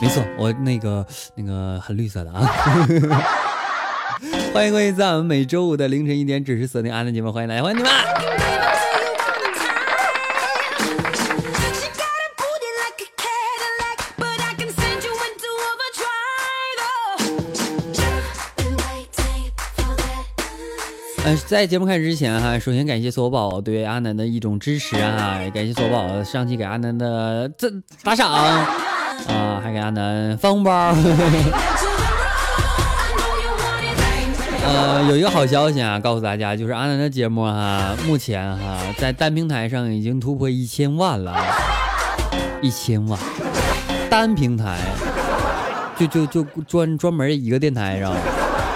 没错，我那个那个很绿色的啊！欢迎各位在我们每周五的凌晨一点准时锁定阿南节目，欢迎大家，欢迎你们！嗯，在节目开始之前哈，首先感谢索宝对阿南的一种支持啊，感谢索宝上期给阿南的这打赏啊，还给阿南发红包。呃，有一个好消息啊，告诉大家，就是阿南的节目哈，目前哈在单平台上已经突破一千万了，一千万，单平台就就就专专门一个电台上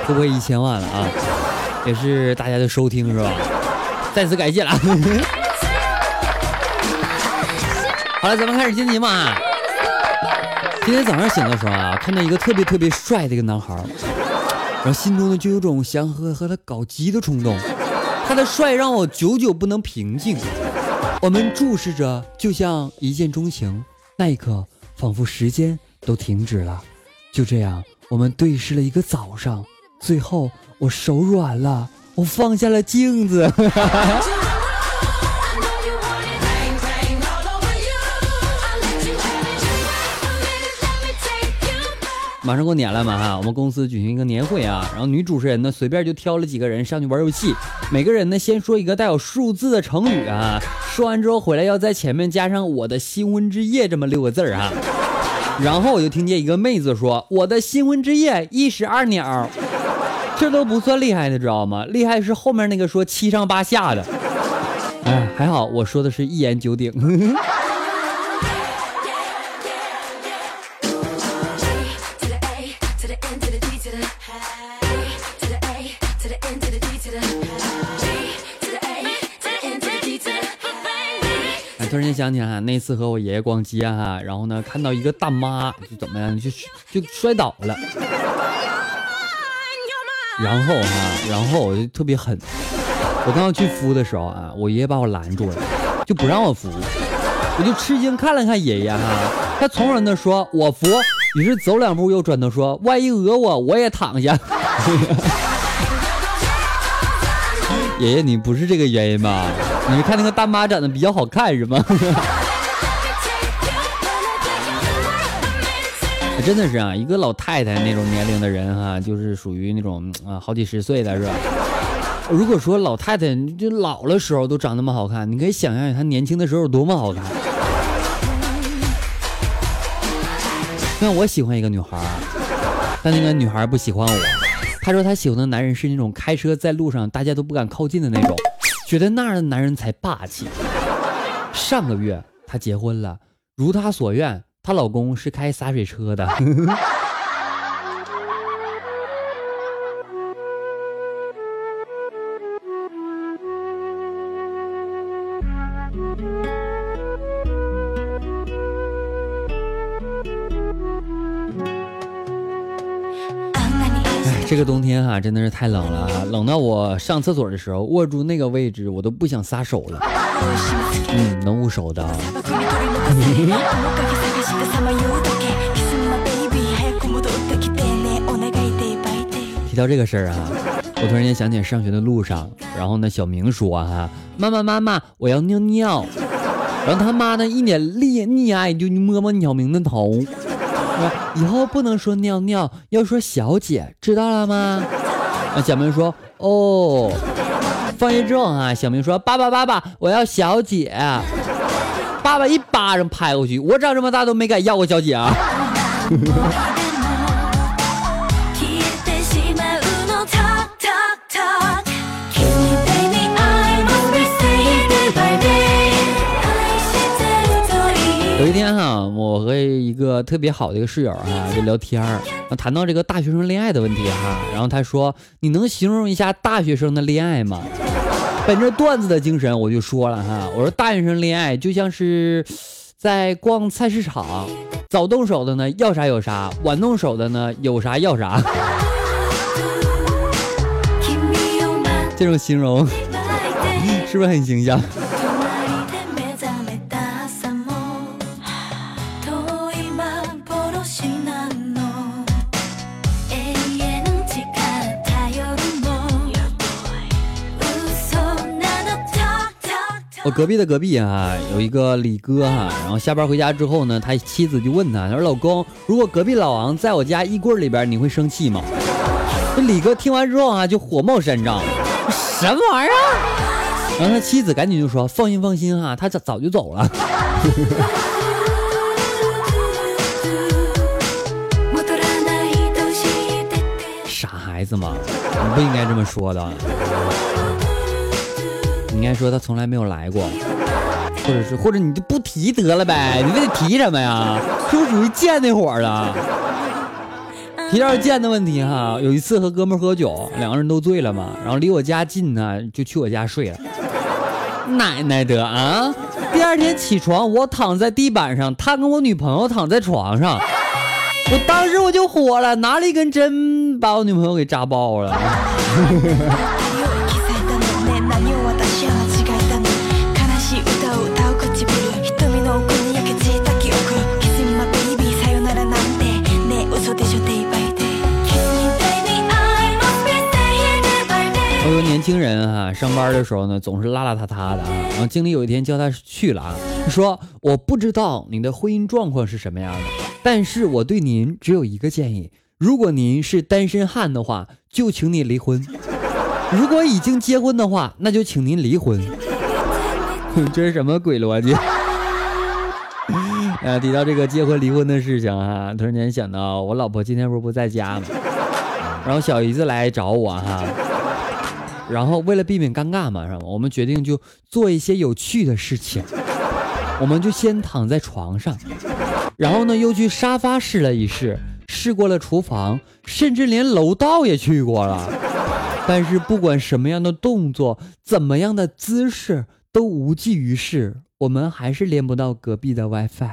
突破一千万了啊。也是大家的收听是吧？再次感谢了。好了，咱们开始今天节目啊。今天早上醒的时候啊，看到一个特别特别帅的一个男孩，然后心中呢就有种想和和他搞基的冲动。他的帅让我久久不能平静。我们注视着，就像一见钟情。那一刻，仿佛时间都停止了。就这样，我们对视了一个早上，最后。我手软了，我放下了镜子。马上过年了嘛哈，我们公司举行一个年会啊，然后女主持人呢随便就挑了几个人上去玩游戏，每个人呢先说一个带有数字的成语啊，说完之后回来要在前面加上我的新婚之夜这么六个字儿哈，然后我就听见一个妹子说我的新婚之夜一石二鸟。这都不算厉害的，知道吗？厉害是后面那个说七上八下的。哎，还好我说的是一言九鼎。想起来，那次和我爷爷逛街哈，然后呢看到一个大妈就怎么样，就就摔倒了。然后哈，然后我就特别狠，我刚要去扶的时候啊，我爷爷把我拦住了，就不让我扶。我就吃惊看了看爷爷哈，他从容的说：“我扶。”于是走两步又转头说：“万一讹我，我也躺下。”爷爷，你不是这个原因吧？你是看那个大妈长得比较好看是吗？真的是啊，一个老太太那种年龄的人哈，就是属于那种啊好几十岁的是吧？如果说老太太就老了时候都长那么好看，你可以想象她年轻的时候有多么好看。那我喜欢一个女孩，但那个女孩不喜欢我。她说她喜欢的男人是那种开车在路上大家都不敢靠近的那种，觉得那样的男人才霸气。上个月她结婚了，如她所愿。她老公是开洒水车的。这个冬天哈真的是太冷了，冷到我上厕所的时候握住那个位置，我都不想撒手了。嗯，能捂手的。提到这个事儿啊，我突然间想起上学的路上，然后呢，小明说哈，妈妈妈妈，我要尿尿，然后他妈呢一脸溺溺爱，就摸摸小明的头，以后不能说尿尿，要说小姐，知道了吗？那小明说哦。放学之后啊，小明说爸爸爸爸，我要小姐。爸爸一巴掌拍过去，我长这么大都没敢要过小姐啊！一天哈，我我和一个特别好的一个室友哈就聊天儿，谈到这个大学生恋爱的问题哈，然后他说：“你能形容一下大学生的恋爱吗？”本着段子的精神，我就说了哈，我说大学生恋爱就像是在逛菜市场，早动手的呢要啥有啥，晚动手的呢有啥要啥。这种形容 是不是很形象？隔壁的隔壁啊，有一个李哥哈，然后下班回家之后呢，他妻子就问他，他说：“老公，如果隔壁老王在我家衣柜里边，你会生气吗？”这李哥听完之后啊，就火冒三丈，什么玩意儿？然后他妻子赶紧就说：“放心放心哈，他早早就走了。傻孩子嘛，你不应该这么说的。你应该说他从来没有来过，或者是或者你就不提得了呗，你非得提什么呀？是不属于贱那伙儿的？提到贱的问题哈，有一次和哥们喝酒，两个人都醉了嘛，然后离我家近呢，就去我家睡了。奶奶的啊！第二天起床，我躺在地板上，他跟我女朋友躺在床上，我当时我就火了，拿了一根针把我女朋友给扎爆了。上班的时候呢，总是邋邋遢遢的啊。然后经理有一天叫他去了啊，说我不知道你的婚姻状况是什么样的，但是我对您只有一个建议：如果您是单身汉的话，就请你离婚；如果已经结婚的话，那就请您离婚。这是什么鬼逻辑？啊，提到这个结婚离婚的事情啊，突然间想到我老婆今天不是不在家吗？然后小姨子来找我哈。然后为了避免尴尬嘛，是吧？我们决定就做一些有趣的事情。我们就先躺在床上，然后呢又去沙发试了一试，试过了厨房，甚至连楼道也去过了。但是不管什么样的动作，怎么样的姿势都无济于事，我们还是连不到隔壁的 WiFi。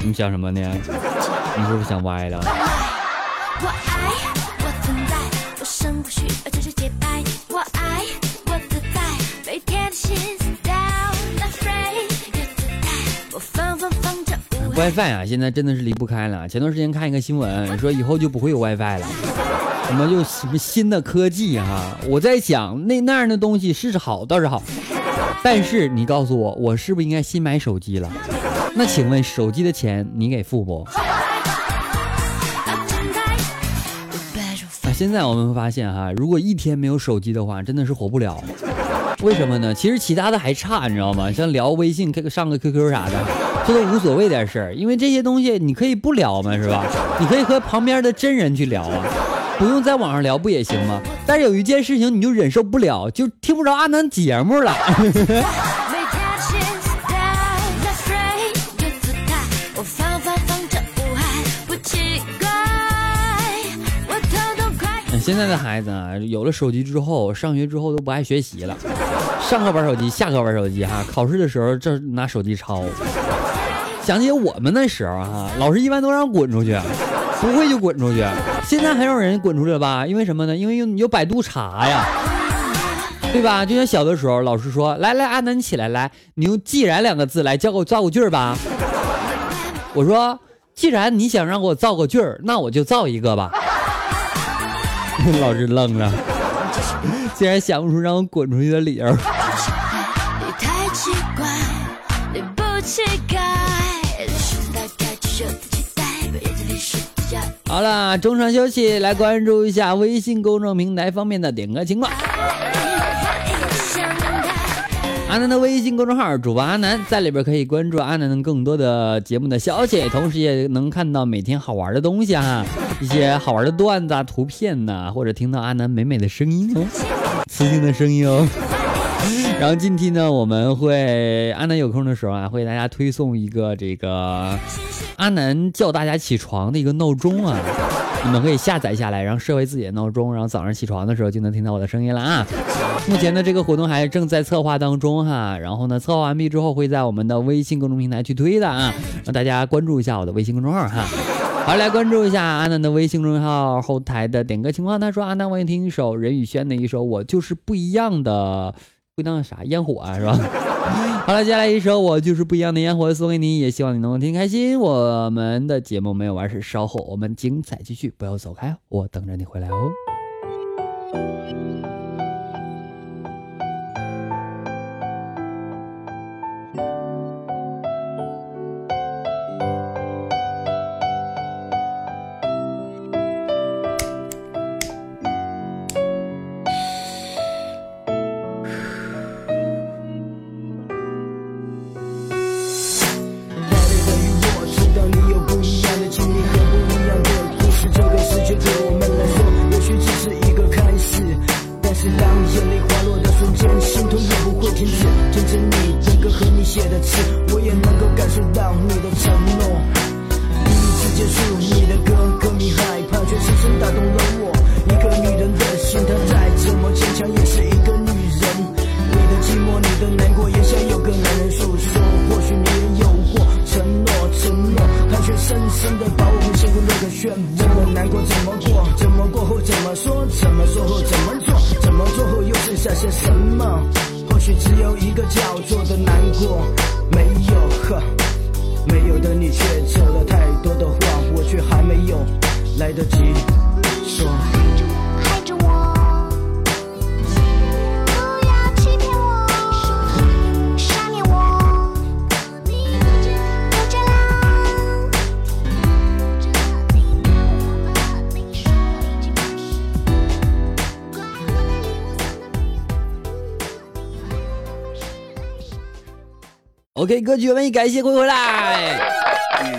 你想什么呢？你是不是想歪了？WiFi 啊，现在真的是离不开了。前段时间看一个新闻，说以后就不会有 WiFi 了，什么就什么新的科技哈。我在想，那那样的东西是好倒是好，但是你告诉我，我是不是应该新买手机了？那请问手机的钱你给付不？现在我们发现哈，如果一天没有手机的话，真的是活不了。为什么呢？其实其他的还差，你知道吗？像聊微信、上个 QQ 啥的。这都无所谓的事儿，因为这些东西你可以不聊嘛，是吧？你可以和旁边的真人去聊啊，不用在网上聊不也行吗？但是有一件事情你就忍受不了，就听不着阿南节目了。现在的孩子啊，有了手机之后，上学之后都不爱学习了，上课玩手机，下课玩手机，哈，考试的时候这拿手机抄。想起我们那时候哈，老师一般都让滚出去，不会就滚出去。现在还有人滚出去了吧？因为什么呢？因为有有百度查呀，对吧？就像小的时候，老师说：“来来，阿南你起来，来，你用‘既然’两个字来教我造个句儿吧。”我说：“既然你想让我造个句儿，那我就造一个吧。” 老师愣了，竟然想不出让我滚出去的理由。好了，中场休息，来关注一下微信公众平台方面的点歌情况。阿南的微信公众号主播阿南，在里边可以关注阿南更多的节目的消息，同时也能看到每天好玩的东西哈，一些好玩的段子、啊、图片呐，或者听到阿南美美的声音哦，磁性的声音哦。然后近期呢，我们会阿南有空的时候啊，会给大家推送一个这个阿南叫大家起床的一个闹钟啊，你们可以下载下来，然后设为自己的闹钟，然后早上起床的时候就能听到我的声音了啊。目前呢这个活动还正在策划当中哈，然后呢，策划完毕之后会在我们的微信公众平台去推的啊，让大家关注一下我的微信公众号哈。好，来关注一下阿南的微信公众号后台的点歌情况。他说：“阿南，我想听一首任宇轩的一首《我就是不一样的》。”不当啥烟火啊，是吧？好了，接下来一首我就是不一样的烟火送给你，也希望你能够听开心。我们的节目没有完事，稍后我们精彩继续，不要走开，我等着你回来哦。当眼泪滑落的瞬间，心痛也不会停止。听着你的歌和你写的词，我也能够感受到你的承诺。第一次结束，你的歌，歌迷害怕，却深深打动了我。一个女人的心，她再怎么坚强，也是一个女人。你的寂寞，你的难过，也想有个男人诉说。或许你也有过承诺，承诺，他却深深的把我们幸福那个漩涡。怎么难过怎么过，怎么过后怎么说，怎么说后怎么。在些什么？或许只有一个叫做的难过。没有呵，没有的你却扯了太多的话，我却还没有来得及说。OK，歌曲们，感谢回回来。哎，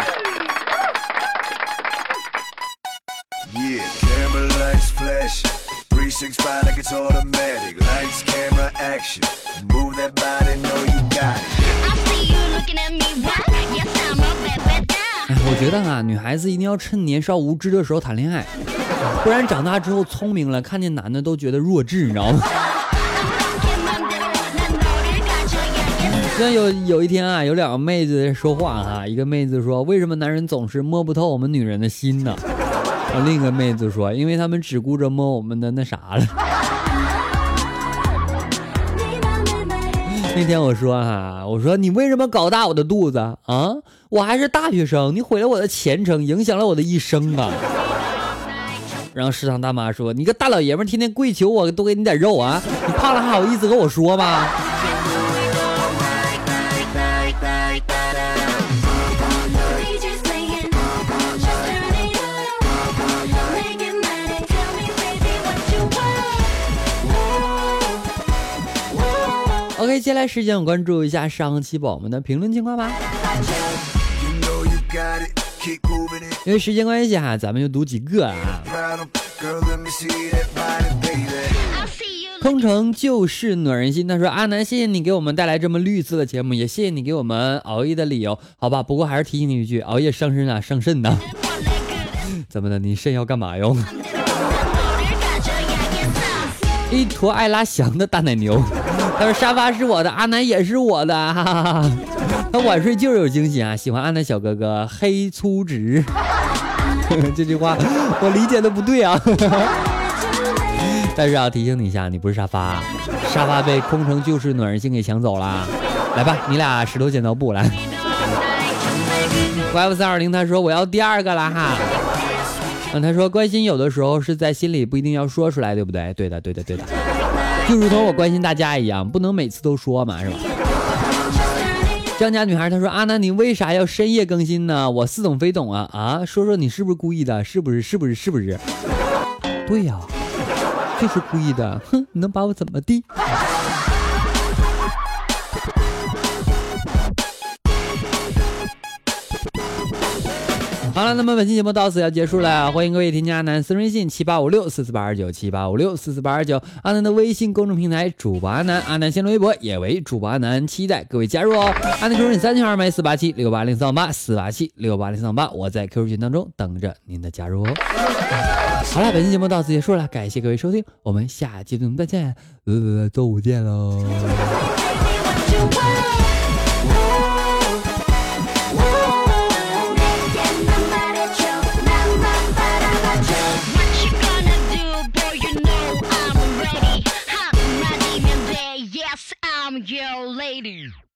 我觉得啊，女孩子一定要趁年少无知的时候谈恋爱，不然长大之后聪明了，看见男的都觉得弱智，你知道吗？那有有一天啊，有两个妹子说话哈，一个妹子说：“为什么男人总是摸不透我们女人的心呢？”另一个妹子说：“因为他们只顾着摸我们的那啥了。”那天我说哈，我说你为什么搞大我的肚子啊？我还是大学生，你毁了我的前程，影响了我的一生啊！然后食堂大妈说：“你个大老爷们，天天跪求我多给你点肉啊，你胖了还好意思跟我说吗？”接下来时间我关注一下上期宝宝们的评论情况吧。因为时间关系哈，咱们就读几个啊。空城就是暖人心，他说阿南，谢谢你给我们带来这么绿色的节目，也谢谢你给我们熬夜的理由，好吧？不过还是提醒你一句，熬夜伤身啊，伤肾呐。怎么的？你肾要干嘛用？一坨爱拉翔的大奶牛。他说沙发是我的，阿南也是我的，哈哈哈。他晚睡就是有惊喜啊！喜欢阿南小哥哥，黑粗直。这句话我理解的不对啊。但是要提醒你一下，你不是沙发，沙发被空城旧事暖人心给抢走了。来吧，你俩石头剪刀布来。YF 三二零他说我要第二个了哈。嗯，他说关心有的时候是在心里，不一定要说出来，对不对？对的，对的，对的。就如同我关心大家一样，不能每次都说嘛，是吧？江家女孩她说：“啊，那，你为啥要深夜更新呢？我似懂非懂啊啊！说说你是不是故意的？是不是？是不是？是不是？对呀，就是故意的。哼，你能把我怎么地？”好了，那么本期节目到此要结束了，欢迎各位添加阿南私人微信七八五六四四八二九七八五六四四八二九，阿南的微信公众平台主播阿南，阿南新浪微博也为主播阿南，期待各位加入哦。阿南 QQ 三七二麦四八七六八零三八四八七六八零三八，我在 QQ 群当中等着您的加入哦。好了，本期节目到此结束了，感谢各位收听，我们下期节目再见，呃，周五见喽。Lady.